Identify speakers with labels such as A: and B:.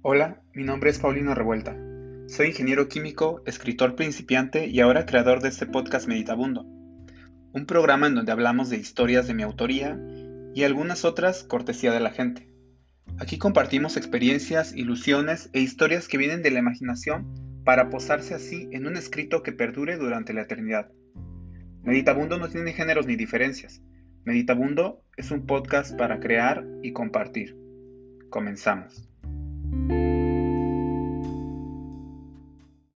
A: Hola, mi nombre es Paulino Revuelta. Soy ingeniero químico, escritor principiante y ahora creador de este podcast Meditabundo, un programa en donde hablamos de historias de mi autoría y algunas otras cortesía de la gente. Aquí compartimos experiencias, ilusiones e historias que vienen de la imaginación para posarse así en un escrito que perdure durante la eternidad. Meditabundo no tiene géneros ni diferencias. Meditabundo es un podcast para crear y compartir. Comenzamos. Thank you.